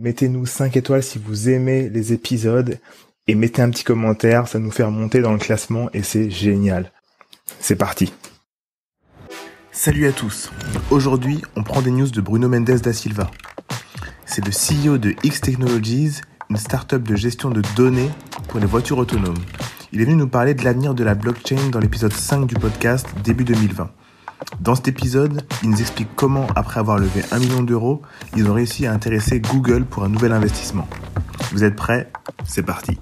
Mettez-nous 5 étoiles si vous aimez les épisodes et mettez un petit commentaire, ça nous fait remonter dans le classement et c'est génial. C'est parti. Salut à tous. Aujourd'hui, on prend des news de Bruno Mendes da Silva. C'est le CEO de X Technologies, une startup de gestion de données pour les voitures autonomes. Il est venu nous parler de l'avenir de la blockchain dans l'épisode 5 du podcast début 2020. Dans cet épisode, ils nous expliquent comment, après avoir levé 1 million d'euros, ils ont réussi à intéresser Google pour un nouvel investissement. Vous êtes prêts? C'est parti.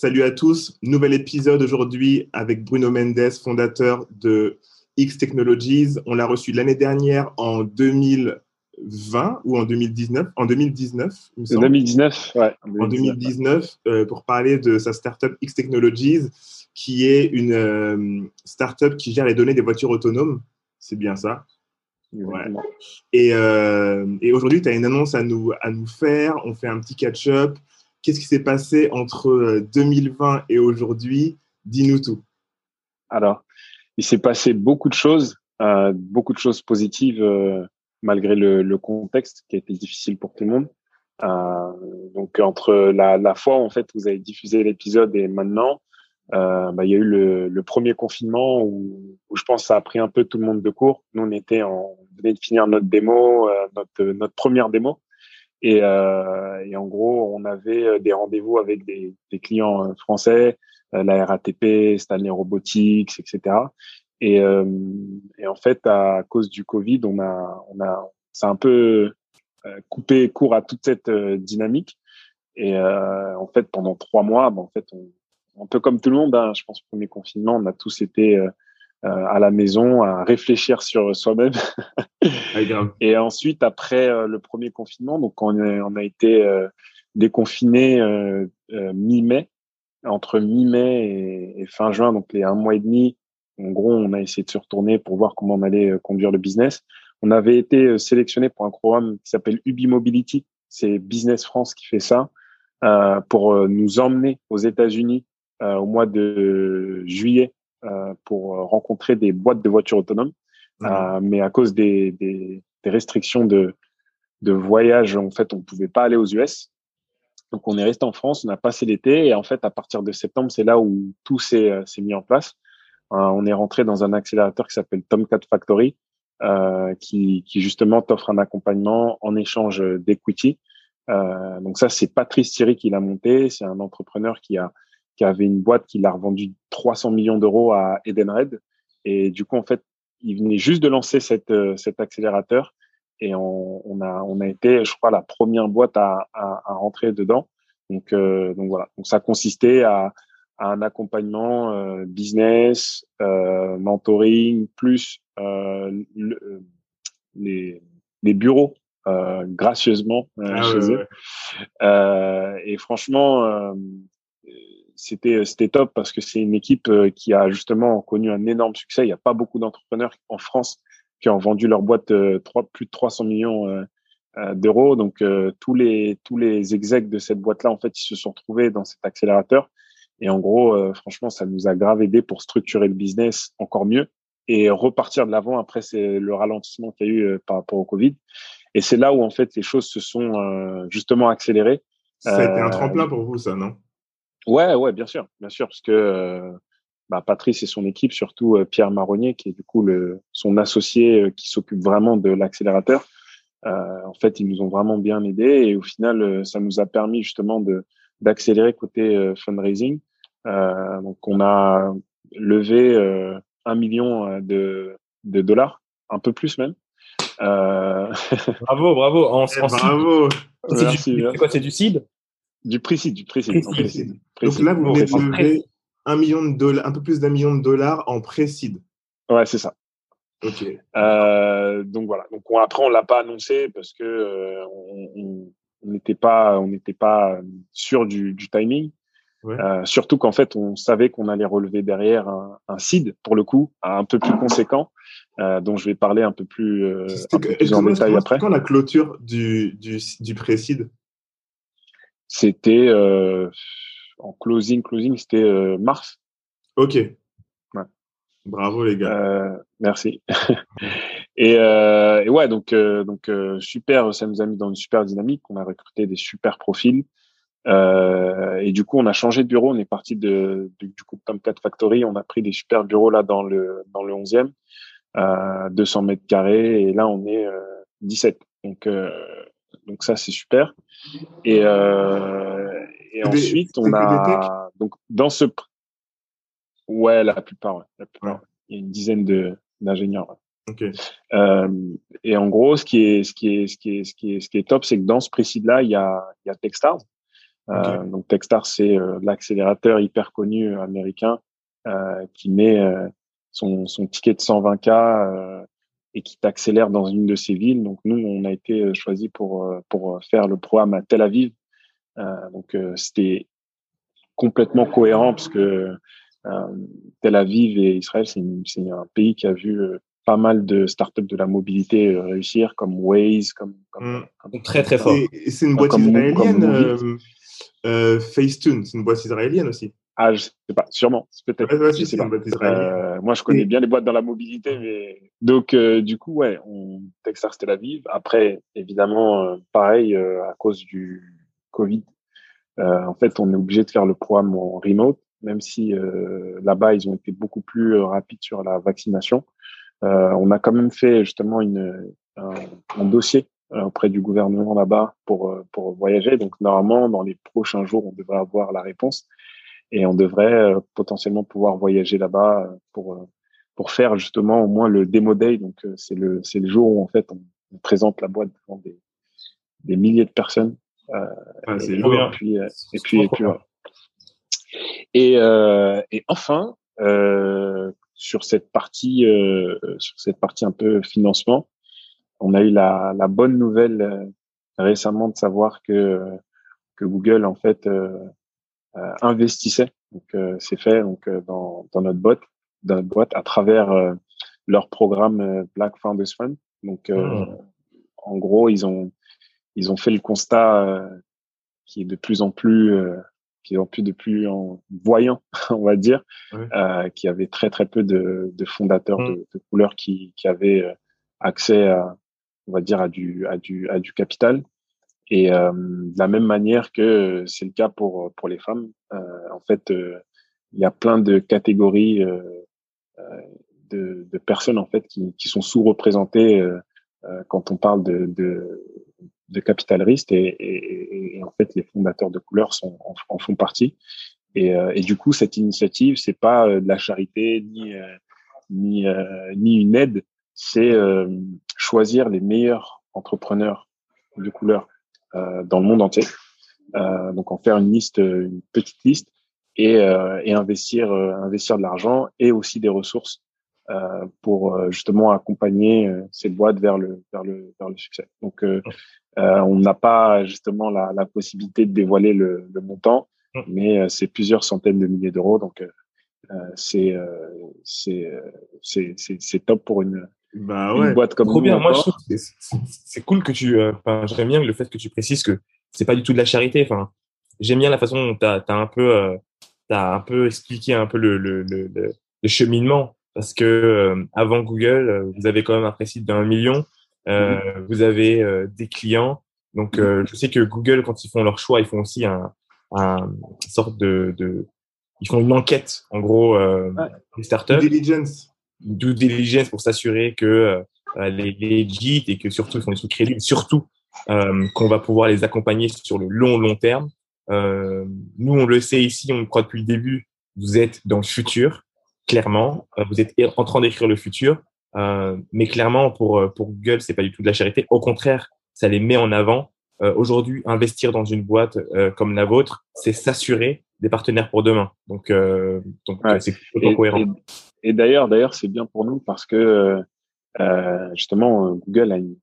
Salut à tous, nouvel épisode aujourd'hui avec Bruno Mendes, fondateur de X Technologies. On l'a reçu l'année dernière en 2020 ou en 2019 En 2019, il me semble. 2019, ouais. En 2019, euh, pour parler de sa startup X Technologies qui est une euh, startup qui gère les données des voitures autonomes. C'est bien ça. Ouais. Et, euh, et aujourd'hui, tu as une annonce à nous, à nous faire. On fait un petit catch-up. Qu'est-ce qui s'est passé entre 2020 euh, et aujourd'hui? Dis-nous tout. Alors, il s'est passé beaucoup de choses, euh, beaucoup de choses positives malgré le, contexte qui a été difficile pour tout le monde. Donc entre la, la fois en fait vous avez diffusé l'épisode et maintenant, euh, bah, il y a eu le, le premier confinement où, où, je pense que ça a pris un peu tout le monde de court. Nous, on était en, on venait de finir notre démo, euh, notre, notre première démo. Et, euh, et, en gros, on avait euh, des rendez-vous avec des, des clients euh, français, la RATP, Stanley Robotics, etc. Et, et, en fait, à cause du Covid, on a, on a, ça a un peu coupé court à toute cette dynamique. Et en fait, pendant trois mois, bah, en fait, on, un peu comme tout le monde, hein, je pense, premier confinement, on a tous été euh, euh, à la maison à réfléchir sur soi-même. et ensuite, après euh, le premier confinement, donc on, on a été déconfiné mi-mai, entre mi-mai et, et, fin juin, donc les un mois et demi. En gros, on a essayé de se retourner pour voir comment on allait conduire le business. On avait été sélectionné pour un programme qui s'appelle Ubi Mobility. C'est Business France qui fait ça. Euh, pour nous emmener aux États-Unis euh, au mois de juillet euh, pour rencontrer des boîtes de voitures autonomes. Euh, mais à cause des, des, des, restrictions de, de voyage, en fait, on pouvait pas aller aux US. Donc, on est resté en France, on a passé l'été et en fait, à partir de septembre, c'est là où tout s'est mis en place. on est rentré dans un accélérateur qui s'appelle Tomcat Factory, euh, qui, qui, justement t'offre un accompagnement en échange d'equity. Euh, donc ça, c'est Patrice Thierry qui l'a monté. C'est un entrepreneur qui a qui avait une boîte qui l'a revendu 300 millions d'euros à Edenred. Et du coup, en fait, il venait juste de lancer cette, euh, cet accélérateur et on, on, a, on a été, je crois, la première boîte à, à, à rentrer dedans. Donc, euh, donc voilà. Donc ça consistait à, à un accompagnement euh, business, euh, mentoring, plus euh, le, les, les bureaux gracieusement ah chez eux. et franchement, c'était euh, c'était top parce que c'est une équipe euh, qui a justement connu un énorme succès. Il n'y a pas beaucoup d'entrepreneurs en France qui ont vendu leur boîte euh, plus de 300 millions d'euros. Donc tous les tous les execs de cette boîte là en fait ils se sont retrouvés dans cet accélérateur et en gros franchement ça nous a grave aidé pour structurer le business encore mieux et repartir de l'avant après c'est le ralentissement qu'il y a eu par rapport au Covid et c'est là où en fait les choses se sont justement accélérées. Ça a été un tremplin pour vous ça non? Ouais, ouais, bien sûr, bien sûr, parce que euh, bah, Patrice et son équipe, surtout euh, Pierre Marronnier, qui est du coup le, son associé euh, qui s'occupe vraiment de l'accélérateur. en fait, ils nous ont vraiment bien aidés et au final, ça nous a permis justement de d'accélérer côté fundraising. donc, on a levé un million de, de dollars, un peu plus même. bravo, bravo. En, eh, bravo. C'est quoi C'est du seed? Du précis, du précis. Donc là, vous venez un million de dollars, un peu plus d'un million de dollars en précide. Ouais, c'est ça. Ok. Euh, donc voilà. Donc on, après, on l'a pas annoncé parce que euh, on, n'était pas, on n'était pas sûr du, du timing. Euh, surtout qu'en fait, on savait qu'on allait relever derrière un, un seed, pour le coup, un peu plus conséquent, euh, dont je vais parler un peu plus, euh, un peu plus en détail après. quand la clôture du, du, du pré-seed C'était euh, en closing, closing, c'était euh, mars. Ok. Ouais. Bravo les gars. Euh, merci. et, et, ouais, donc donc super, ça nous a mis dans une super dynamique. On a recruté des super profils. Euh, et du coup, on a changé de bureau. On est parti de, du, du coup Tomcat Factory. On a pris des super bureaux là dans le dans le 11e, euh, 200 mètres carrés. Et là, on est euh, 17. Donc euh, donc ça, c'est super. Et, euh, et ensuite, on a donc dans ce ouais la plupart, ouais, la plupart. Ouais. Il y a une dizaine de d'ingénieurs. Ouais. Okay. Euh, et en gros, ce qui est, ce qui est, ce qui est, ce qui est, ce qui est top, c'est que dans ce précis là, il y a, il y a Techstars. Okay. Euh, donc Techstars, c'est euh, l'accélérateur hyper connu américain euh, qui met euh, son, son ticket de 120K euh, et qui t'accélère dans une de ces villes. Donc nous, on a été choisi pour pour faire le programme à Tel Aviv. donc c'était complètement cohérent parce que Tel Aviv et Israël, c'est un pays qui a vu pas mal de startups de la mobilité réussir, comme Waze, comme, comme, mmh. comme très très fort. C'est une boîte comme, israélienne. Comme euh, Facetune, c'est une boîte israélienne aussi. Ah, je sais pas, sûrement, peut-être. Ouais. Euh, moi, je connais bien les boîtes dans la mobilité, mais donc euh, du coup, ouais, on Texas Tel Aviv. Après, évidemment, euh, pareil, euh, à cause du Covid, en fait, on est obligé de faire le programme en remote, même si là-bas, ils ont été beaucoup plus rapides sur la vaccination. on a quand même fait justement une un, un dossier euh, auprès du gouvernement là-bas pour euh, pour voyager. Donc normalement, dans les prochains jours, on devrait avoir la réponse et on devrait euh, potentiellement pouvoir voyager là-bas pour pour faire justement au moins le demo day. Donc c'est le c'est le jour où en fait on, on présente la boîte devant des des milliers de personnes. Euh, ah, et, et, puis, et, puis et puis ouais. et, euh, et enfin euh, sur cette partie euh, sur cette partie un peu financement on a eu la, la bonne nouvelle euh, récemment de savoir que que Google en fait euh, euh investissait. Donc euh, c'est fait donc dans, dans notre boîte, dans notre boîte à travers leur programme Black Founders Fund. Donc mmh. en gros ils ont ils ont fait le constat qui est de plus en plus qui est en plus de plus en voyant, on va dire, oui. euh, qui avait très très peu de, de fondateurs mmh. de, de couleurs qui, qui avaient accès à, on va dire, à du, à du, à du capital. Et euh, de la même manière que c'est le cas pour, pour les femmes, euh, en fait, euh, il y a plein de catégories de, de, personnes en fait qui, qui sont sous-représentées quand on parle de, de, de capital et, et, et, en fait les fondateurs de couleurs sont, en, en font partie. Et, et, du coup, cette initiative, c'est pas de la charité ni ni, ni une aide, c'est choisir les meilleurs entrepreneurs de couleur dans le monde entier. Euh, donc en faire une liste, une petite liste et, euh, et investir, euh, investir de l'argent et aussi des ressources euh, pour euh, justement accompagner ces boîtes vers le, vers le, vers le succès. Donc on n'a pas justement la, la, possibilité de dévoiler le, le montant, mais c'est plusieurs centaines de milliers d'euros. Donc c'est c'est c'est top pour une bah ouais. une boîte comme Trop bien. Moi, je trouve c'est cool que tu. Euh, enfin, j'aime bien le fait que tu précises que c'est pas du tout de la charité. Enfin, j'aime bien la façon dont t'as as un peu, euh, t'as un peu expliqué un peu le le, le, le cheminement parce que euh, avant Google, euh, vous avez quand même un précis d'un million. Euh, mmh. Vous avez euh, des clients. Donc, je sais que Google, quand ils font leur choix, ils font aussi un, un une sorte de, de, ils font une enquête, en gros, euh, ouais. des startups. Diligence due diligence pour s'assurer que euh, les legit et que surtout ils font des trucs crédibles, surtout euh, qu'on va pouvoir les accompagner sur le long long terme. Euh, nous, on le sait ici, on le croit depuis le début. Vous êtes dans le futur, clairement. Euh, vous êtes en train d'écrire le futur, euh, mais clairement pour euh, pour Google, c'est pas du tout de la charité. Au contraire, ça les met en avant. Aujourd'hui, investir dans une boîte comme la vôtre, c'est s'assurer des partenaires pour demain. Donc, donc ouais. c'est complètement cohérent. Et, et d'ailleurs, d'ailleurs, c'est bien pour nous parce que euh, justement, Google a une,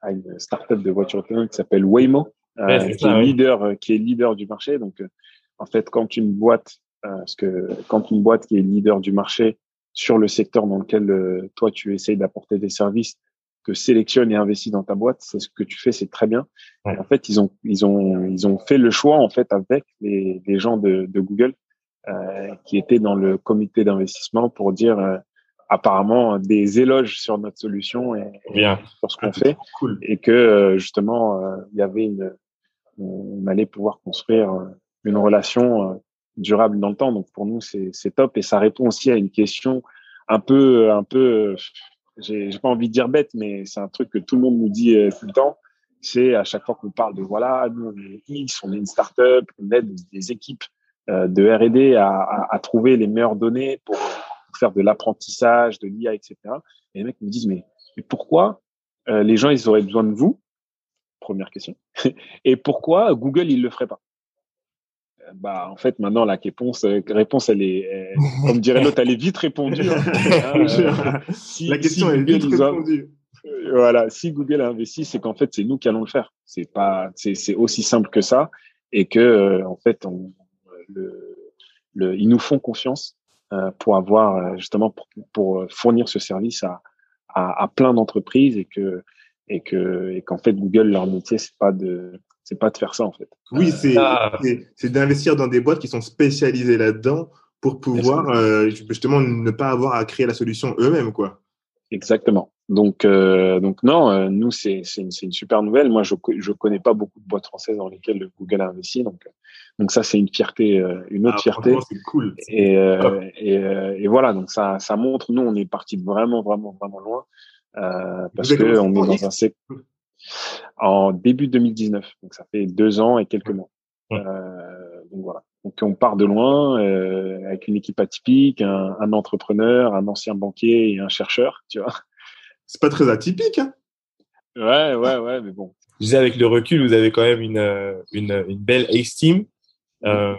à une startup de voitures autonomes qui s'appelle Waymo, qui, est leader, qui est leader du marché. Donc, en fait, quand une boîte, parce que quand une boîte qui est leader du marché sur le secteur dans lequel toi tu essayes d'apporter des services te sélectionne et investit dans ta boîte, c'est ce que tu fais, c'est très bien. En fait, ils ont ils ont ils ont fait le choix en fait avec les, les gens de, de Google euh, qui étaient dans le comité d'investissement pour dire euh, apparemment des éloges sur notre solution et, bien. sur ce qu'on fait cool. et que euh, justement euh, il y avait une on allait pouvoir construire une relation durable dans le temps. Donc pour nous c'est top et ça répond aussi à une question un peu un peu j'ai pas envie de dire bête, mais c'est un truc que tout le monde nous dit euh, tout le temps. C'est à chaque fois qu'on parle de voilà, nous on est X, on est une startup, on aide des équipes euh, de R&D à, à, à, trouver les meilleures données pour, faire de l'apprentissage, de l'IA, etc. Et les mecs me disent mais, mais pourquoi euh, les gens ils auraient besoin de vous? Première question. Et pourquoi Google il le ferait pas? Bah en fait maintenant la réponse euh, réponse elle est comme dirait l'autre elle est vite répondue hein. Euh, si, la question est vite répondue euh, voilà si Google a investi c'est qu'en fait c'est nous qui allons le faire c'est pas c'est c'est aussi simple que ça et que en fait on, le, le, ils nous font confiance pour avoir justement pour, pour, fournir ce service à à, à plein d'entreprises et que et que et qu'en fait Google leur métier c'est pas de c'est pas de faire ça en fait. Oui, c'est ah. c'est d'investir dans des boîtes qui sont spécialisées là-dedans pour pouvoir euh, justement ne pas avoir à créer la solution eux-mêmes quoi. Exactement. Donc euh, donc non, euh, nous c'est c'est une, une, super nouvelle. Moi je je connais pas beaucoup de boîtes françaises dans lesquelles Google a investi donc donc ça c'est une fierté une autre ah, fierté. C'est cool. Et, et, et voilà donc ça ça montre nous on est parti vraiment vraiment vraiment loin parce que on est dans un secteur en début 2019. Donc ça fait deux ans et quelques mois. Euh, donc voilà. Donc on part de loin euh, avec une équipe atypique, un, un, entrepreneur, un ancien banquier et un chercheur, tu vois. C'est pas très atypique. Hein ouais, ouais, ouais, mais bon. Je disais avec le recul, vous avez quand même une euh, une, une belle estime. Euh,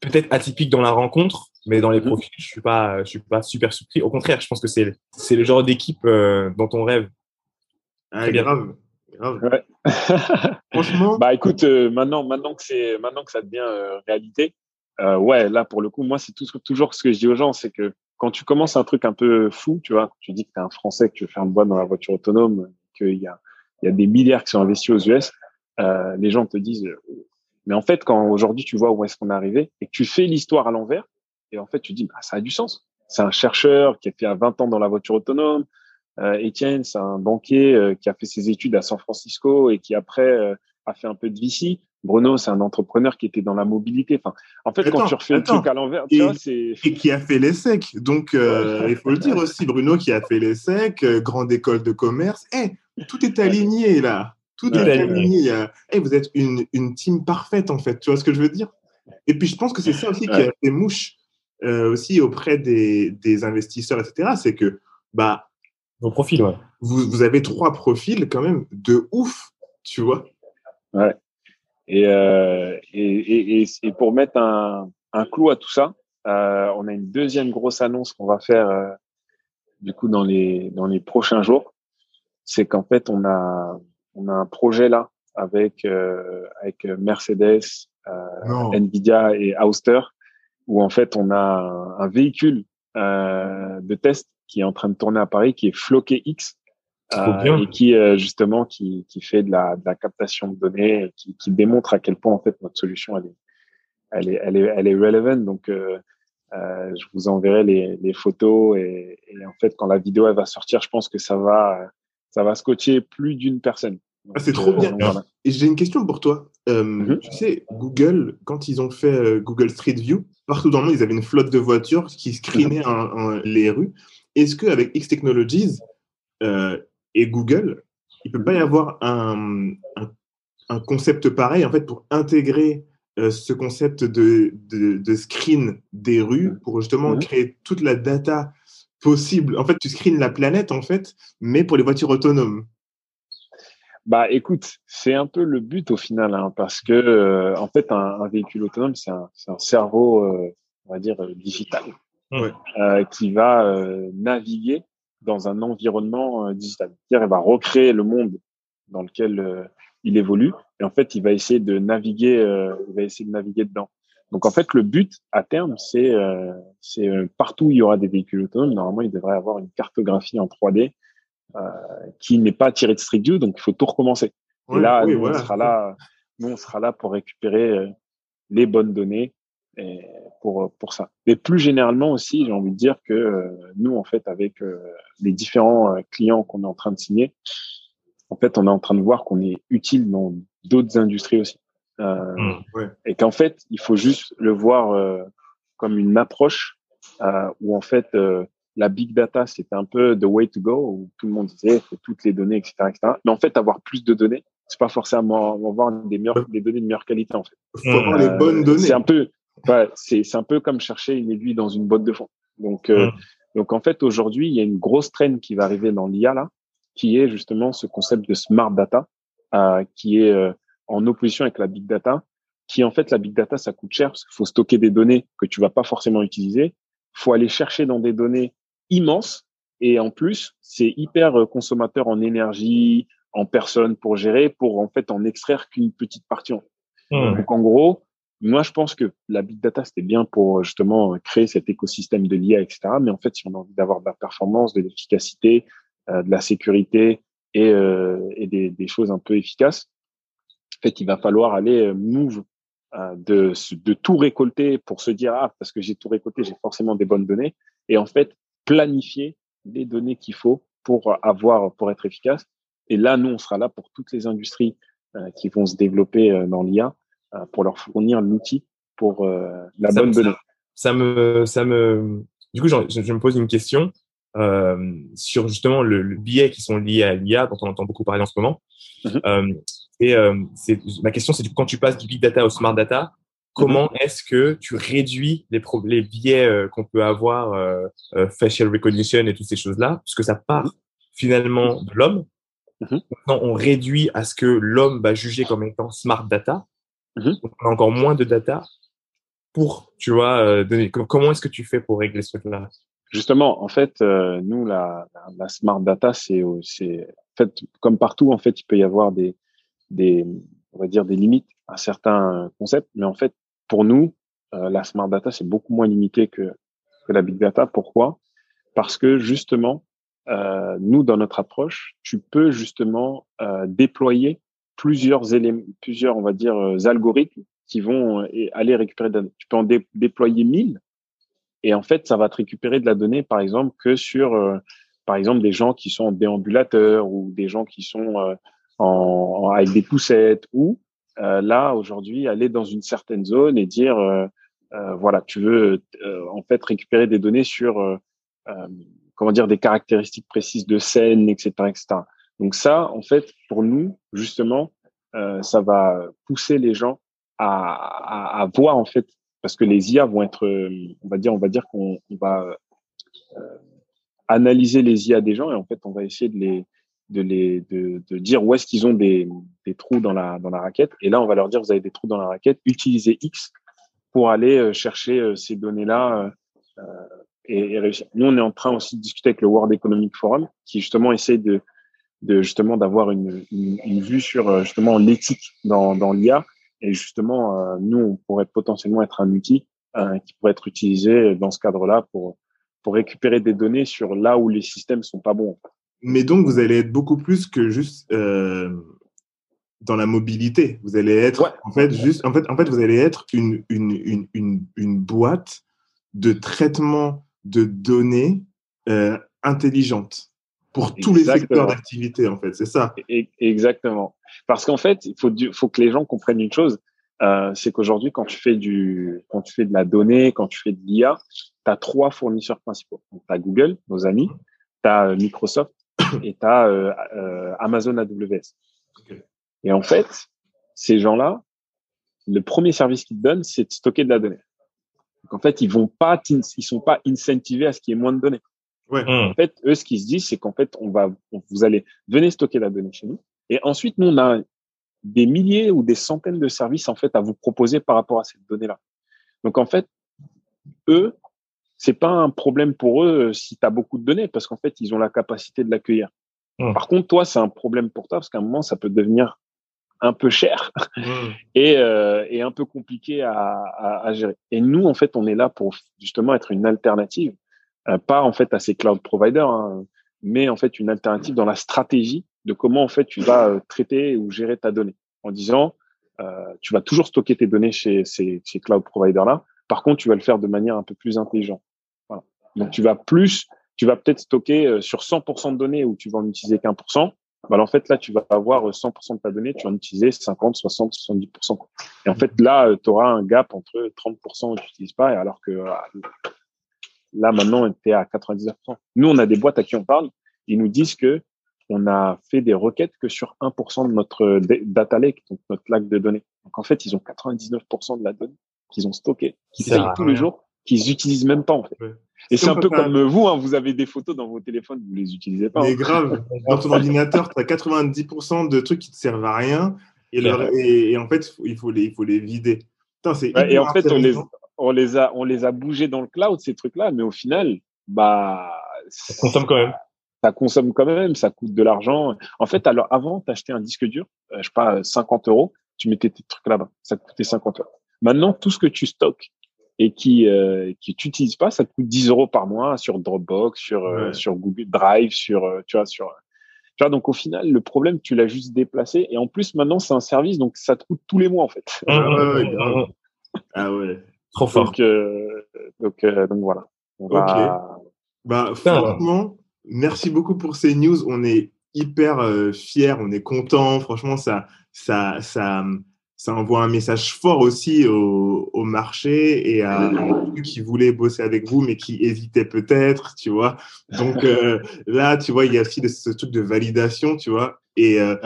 peut-être atypique dans la rencontre, mais dans les mm-hmm. profils, je suis pas, je suis pas super surpris. Au contraire, je pense que c'est c'est le genre d'équipe euh, dont on rêve. Ah, grave. Grave. Ouais. Franchement. Bah écoute, euh, maintenant, maintenant que c'est, maintenant que ça devient euh, réalité, euh, ouais, là pour le coup, moi c'est toujours ce que je dis aux gens, c'est que quand tu commences un truc un peu fou, tu vois, tu dis que tu es un Français, que tu veux faire une boîte dans la voiture autonome, qu'il y a, il y a des milliards qui sont investis aux US, euh, les gens te disent, mais en fait, quand aujourd'hui tu vois où est-ce qu'on est arrivé et que tu fais l'histoire à l'envers, et en fait tu dis, bah, ça a du sens. C'est un chercheur qui a fait à 20 ans dans la voiture autonome, euh, Etienne, c'est un banquier euh, qui a fait ses études à San Francisco et qui après euh, a fait un peu de VC. Bruno, c'est un entrepreneur qui était dans la mobilité. Enfin, en fait, quand tu refais le truc à l'envers, tu vois, c'est et qui a fait l'ESSEC. Donc, il faut le dire aussi, Bruno qui a fait l'ESSEC, grande école de commerce. Eh, tout est aligné là. Tout est aligné. Eh, vous êtes une, une team parfaite en fait. Tu vois ce que je veux dire? Et puis, je pense que c'est ça aussi qui a fait mouche aussi auprès des, des investisseurs, etc. C'est que bah vos profils, ouais. Vous, vous avez trois profils quand même de ouf, tu vois. Ouais. Et, euh, et, et, et, pour mettre un, un clou à tout ça, euh, on a une deuxième grosse annonce qu'on va faire euh, du coup dans les dans les prochains jours. C'est qu'en fait on a on a un projet là avec euh, avec Mercedes, euh, Nvidia et Auster où en fait on a un, un véhicule euh, de test qui est en train de tourner à Paris, qui est Floqué X, euh, et qui euh, justement qui, qui fait de la, de la captation de données, et qui, qui démontre à quel point en fait notre solution elle est elle est elle est, elle est relevant. Donc euh, euh, je vous enverrai les, les photos et, et, en fait quand la vidéo elle va sortir, je pense que ça va ça va scotcher plus d'une personne. Ah, c'est trop bien. Et j'ai une question pour toi. Euh, mm-hmm. Tu sais, Google, quand ils ont fait Google Street View, partout dans le monde, ils avaient une flotte de voitures qui screenaient mm-hmm. les rues est-ce qu'avec X Technologies euh, et Google, il peut pas y avoir un, un, concept pareil en fait pour intégrer euh, ce concept de, de, screen des rues pour justement créer toute la data possible? En fait, tu screens la planète en fait, mais pour les voitures autonomes. Bah, écoute, c'est un peu le but au final, hein, parce que euh, en fait, un, véhicule autonome, c'est un, un, cerveau, on va dire, digital euh, qui va euh, naviguer dans un environnement euh, digital. C'est-à-dire, elle va recréer le monde dans lequel il évolue. Et en fait, il va essayer de naviguer, il va essayer de naviguer dedans. Donc en fait, le but à terme, c'est c'est partout où il y aura des véhicules autonomes, normalement, il devrait avoir une cartographie en 3D qui n'est pas tirée de Street View, donc il faut tout recommencer. et là, on sera là, nous, on sera là pour récupérer les bonnes données pour pour ça. Mais plus généralement aussi, j'ai envie de dire que euh, nous, en fait, avec euh, les différents euh, clients qu'on est en train de signer, en fait, on est en train de voir qu'on est utile dans d'autres industries aussi. Mmh, et qu'en fait, il faut juste le voir comme une approche où en fait la big data c'était un peu the way to go où tout le monde disait il faut toutes les données etc etc. Mais en fait, avoir plus de données, c'est pas forcément avoir des meilleures des données de meilleure qualité en fait. Faut avoir les bonnes données. C'est un peu ouais, c'est un peu comme chercher une aiguille dans une boîte de fond. Donc, euh, mm. donc en fait, aujourd'hui, il y a une grosse traîne qui va arriver dans l'IA là, qui est justement ce concept de smart data, euh, qui est euh, en opposition avec la big data, qui en fait la big data ça coûte cher parce qu'il faut stocker des données que tu vas pas forcément utiliser, faut aller chercher dans des données immenses et en plus c'est hyper euh, consommateur en énergie, en personnes pour gérer, pour en fait en extraire qu'une petite partie. Mm. Donc en gros, moi, je pense que la big data, c'était bien pour justement créer cet écosystème de l'IA, etc. Mais en fait, si on a envie d'avoir de la performance, de l'efficacité, euh, de la sécurité et, euh, et des, des, choses un peu efficaces, en fait, il va falloir aller euh, move euh, de, de tout récolter pour se dire ah parce que j'ai tout récolté, j'ai forcément des bonnes données et en fait planifier les données qu'il faut pour avoir pour être efficace. Et là, nous, on sera là pour toutes les industries euh, qui vont se développer dans l'IA euh, pour leur fournir l'outil pour euh, la bonne donnée. Ça, me, ça me, du coup, je, je me pose une question euh, sur justement le, le biais qui sont liés à l'IA, dont on entend beaucoup parler en ce moment. Mm-hmm. euh, et euh, ma question, c'est quand tu passes du big data au smart data, comment mm-hmm. est-ce que tu réduis les, les biais euh, qu'on peut avoir, euh, facial recognition et toutes ces choses-là, parce que ça part mm-hmm. finalement de l'homme. Maintenant, on réduit à ce que l'homme va juger comme étant smart data. Mhm. on a encore moins de data pour, tu vois, euh, donner. Comment est-ce que tu fais pour régler ce truc-là? Justement, en fait, euh, nous, la, la, smart data, c'est, c'est, en fait, comme partout, en fait, il peut y avoir des, des, on va dire, des limites à certains concepts, mais en fait, pour nous, euh, la smart data, c'est beaucoup moins limité que, que la big data. Pourquoi? Parce que justement, euh, nous, dans notre approche, tu peux justement euh, déployer plusieurs éléments, plusieurs, on va dire, euh, algorithmes qui vont euh, aller récupérer données. Tu peux en déployer 1000 et en fait, ça va te récupérer de la donnée, par exemple, que sur, euh, par exemple, des gens qui sont en déambulateur ou des gens qui sont avec des poussettes ou là, aujourd'hui, aller dans une certaine zone et dire, voilà, tu veux en fait récupérer des données sur, comment dire, des caractéristiques précises de scène, etc. Donc ça, en fait, pour nous, justement, euh, ça va pousser les gens à, à, à, voir en fait, parce que les IA vont être, euh, on va dire, on va dire qu'on va euh, analyser les IA des gens et en fait, on va essayer de les de les de, de dire où est-ce qu'ils ont des, des trous dans la dans la raquette et là on va leur dire vous avez des trous dans la raquette utilisez X pour aller euh, chercher euh, ces données là et, et réussir. Nous on est en train aussi de discuter avec le World Economic Forum qui justement essaie de de justement d'avoir une, une, une, vue sur euh, justement l'éthique dans, dans l'IA. Et justement, euh, nous, on pourrait potentiellement être un outil euh, qui pourrait être utilisé dans ce cadre-là pour, pour récupérer des données sur là où les systèmes sont pas bons. Mais donc, vous allez être beaucoup plus que juste euh, dans la mobilité. Vous allez être, en fait, juste, en fait, en fait, vous allez être une, une, une, une, une boîte de traitement de données intelligentes pour tous les secteurs d'activité, en fait, c'est ça. Exactement. Parce qu'en fait, il faut, faut que les gens comprennent une chose, euh, c'est qu'aujourd'hui, quand tu fais du, quand tu fais de la donnée, quand tu fais de l'IA, tu as trois fournisseurs principaux. Tu as Google, nos amis, tu as euh, Microsoft et tu as euh, euh, Amazon AWS. Et en fait, ces gens-là, le premier service qu'ils te donnent, c'est de stocker de la donnée. Donc en fait, ils vont pas, ils sont pas incentivés à ce qu'il y ait moins de données. Ouais. En fait, eux, ce qu'ils se disent, c'est qu'en fait, on va, vous allez, venez stocker la donnée chez nous. Et ensuite, nous, on a des milliers ou des centaines de services, en fait, à vous proposer par rapport à cette donnée-là. Donc, en fait, eux, c'est pas un problème pour eux euh, si tu as beaucoup de données parce qu'en fait, ils ont la capacité de l'accueillir. Mmh. Par contre, toi, c'est un problème pour toi parce qu'à un moment, ça peut devenir un peu cher mmh. et, euh, et, un peu compliqué à, à, à, gérer. Et nous, en fait, on est là pour justement être une alternative, pas en fait à ces cloud providers, hein, mais en fait une alternative dans la stratégie de comment en fait tu vas euh, traiter ou gérer ta donnée, en disant euh, tu vas toujours stocker tes données chez ces, ces cloud providers là. Par contre, tu vas le faire de manière un peu plus intelligente. Voilà. Donc, tu vas plus, tu vas peut-être stocker euh, sur 100% de données où tu vas en utiliser qu'un pour cent bah, en fait, là, tu vas avoir 100% euh, de ta donnée, tu vas en utiliser 50, 60, 70%. Et en fait, là, euh, tu auras un gap entre 30% où tu n'utilises pas, et alors que euh, là, maintenant, tu es à 99%. Nous, on a des boîtes à qui on parle, ils nous disent que on a fait des requêtes que sur 1% de notre data lake, donc notre lac de données. Donc, en fait, ils ont 99% de la donnée qu'ils ont stockée, qu'ils payent tous les jours, qu'ils utilisent même pas, en fait. Et c'est un peu comme vous, hein, vous avez des photos dans vos téléphones, vous les utilisez pas. Mais hein. grave, dans ton ordinateur, tu as 90% de trucs qui te servent à rien. Et, en fait, il faut les, il faut les vider. et en fait, on les, on, les a, on les a bougés dans le cloud, ces trucs-là, mais au final, bah, ça consomme quand même. Ça consomme quand même, ça coûte de l'argent. En fait, alors avant, tu achetais un disque dur, euh, je sais pas, 50 euros, tu mettais tes trucs là-bas, ça coûtait 50 euros. Maintenant, tout ce que tu stockes et qui euh, qui t'utilisent pas, ça te coûte 10 euros par mois sur Dropbox, sur euh, sur Google Drive, sur euh, tu vois sur tu vois donc au final le problème tu l'as juste déplacé et en plus maintenant c'est un service donc ça te coûte tous les mois en fait. Ah ouais, ah ouais. Trop fort. Donc euh, donc, donc voilà. ok. Bah franchement merci beaucoup pour ces news. On est hyper fiers, on est content. Franchement ça ça ça ça envoie un message fort aussi au, au marché et à, ceux qui voulaient bosser avec vous mais qui hésitaient peut-être, tu vois. Donc euh, là, tu vois, il y a aussi ce truc de validation, tu vois. Et, euh,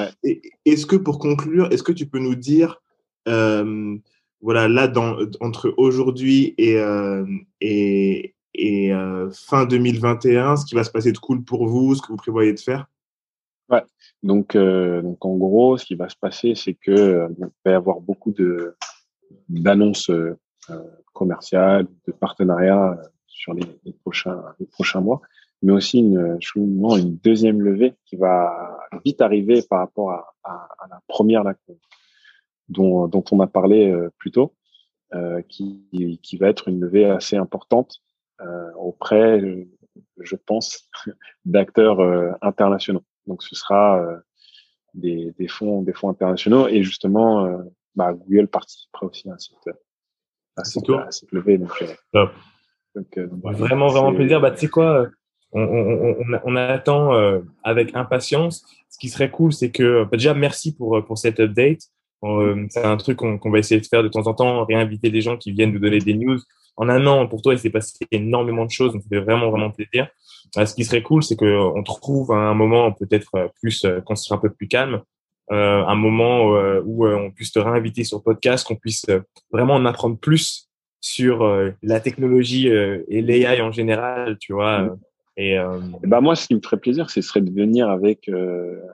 est-ce que pour conclure, est-ce que tu peux nous dire, euh, voilà, là, entre aujourd'hui et, euh, et fin 2021, ce qui va se passer de cool pour vous, ce que vous prévoyez de faire? Ouais. Donc, euh, donc en gros, ce qui va se passer, c'est que euh, il va y avoir beaucoup d'annonces euh, commerciales, de partenariats sur les, prochains mois, mais aussi une deuxième levée qui va vite arriver par rapport à, la première dont dont on a parlé plus tôt, qui qui va être une levée assez importante auprès, je pense, d'acteurs internationaux. Donc ce sera euh, des, des, fonds, des fonds internationaux et justement, euh, bah, Google participera aussi à cette, à cette, à cette levée. Donc, euh, vraiment, vraiment plaisir. Bah, tu sais quoi, on, on, on, on attend avec impatience. Ce qui serait cool, c'est que bah, déjà merci pour pour cette update. C'est un truc qu'on va essayer de faire de temps en temps, réinviter des gens qui viennent nous donner des news. En un an, pour toi, il s'est passé énormément de choses, donc ça fait vraiment vraiment plaisir. Euh, ce qui serait cool, c'est qu'on trouve un moment peut-être euh, plus, euh, qu'on sera un peu plus calme, euh, un moment où on puisse te réinviter sur le podcast, qu'on puisse vraiment en apprendre plus sur la technologie et l'AI en général, tu vois. Et, bah moi, ce qui me ferait plaisir, ce serait de venir avec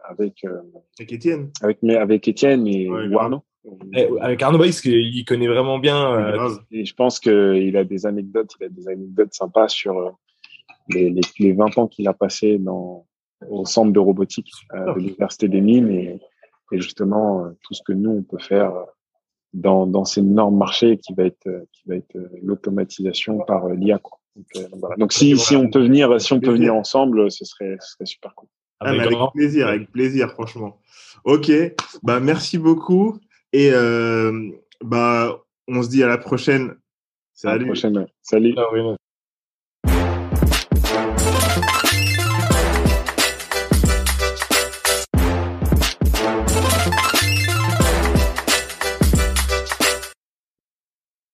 avec avec Étienne, avec mais avec Étienne et Arnaud. Eh, avec Arnaud Baïs, il connaît vraiment bien. et je pense qu'il a des anecdotes, il a des anecdotes sympas sur les, les, les 20 ans qu'il a passé dans, au centre de robotique euh, de l'université des mines et, et justement euh, tout ce que nous on peut faire dans, dans ces énormes marchés qui va être qui va être euh, l'automatisation par l'IA. Donc, voilà. Donc si, si on peut venir si on peut venir ensemble, ce serait ce serait super cool. Ah, avec, plaisir, avec plaisir, franchement. Ok, bah merci beaucoup et euh, bah on se dit à la prochaine. Salut. À la prochaine. Salut.